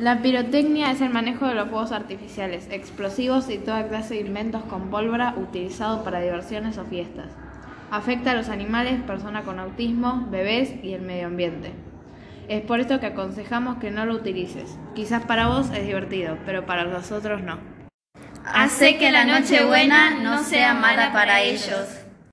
La pirotecnia es el manejo de los fuegos artificiales, explosivos y toda clase de inventos con pólvora utilizado para diversiones o fiestas. Afecta a los animales, personas con autismo, bebés y el medio ambiente. Es por esto que aconsejamos que no lo utilices. Quizás para vos es divertido, pero para los otros no. Hace que la noche buena no sea mala para ellos.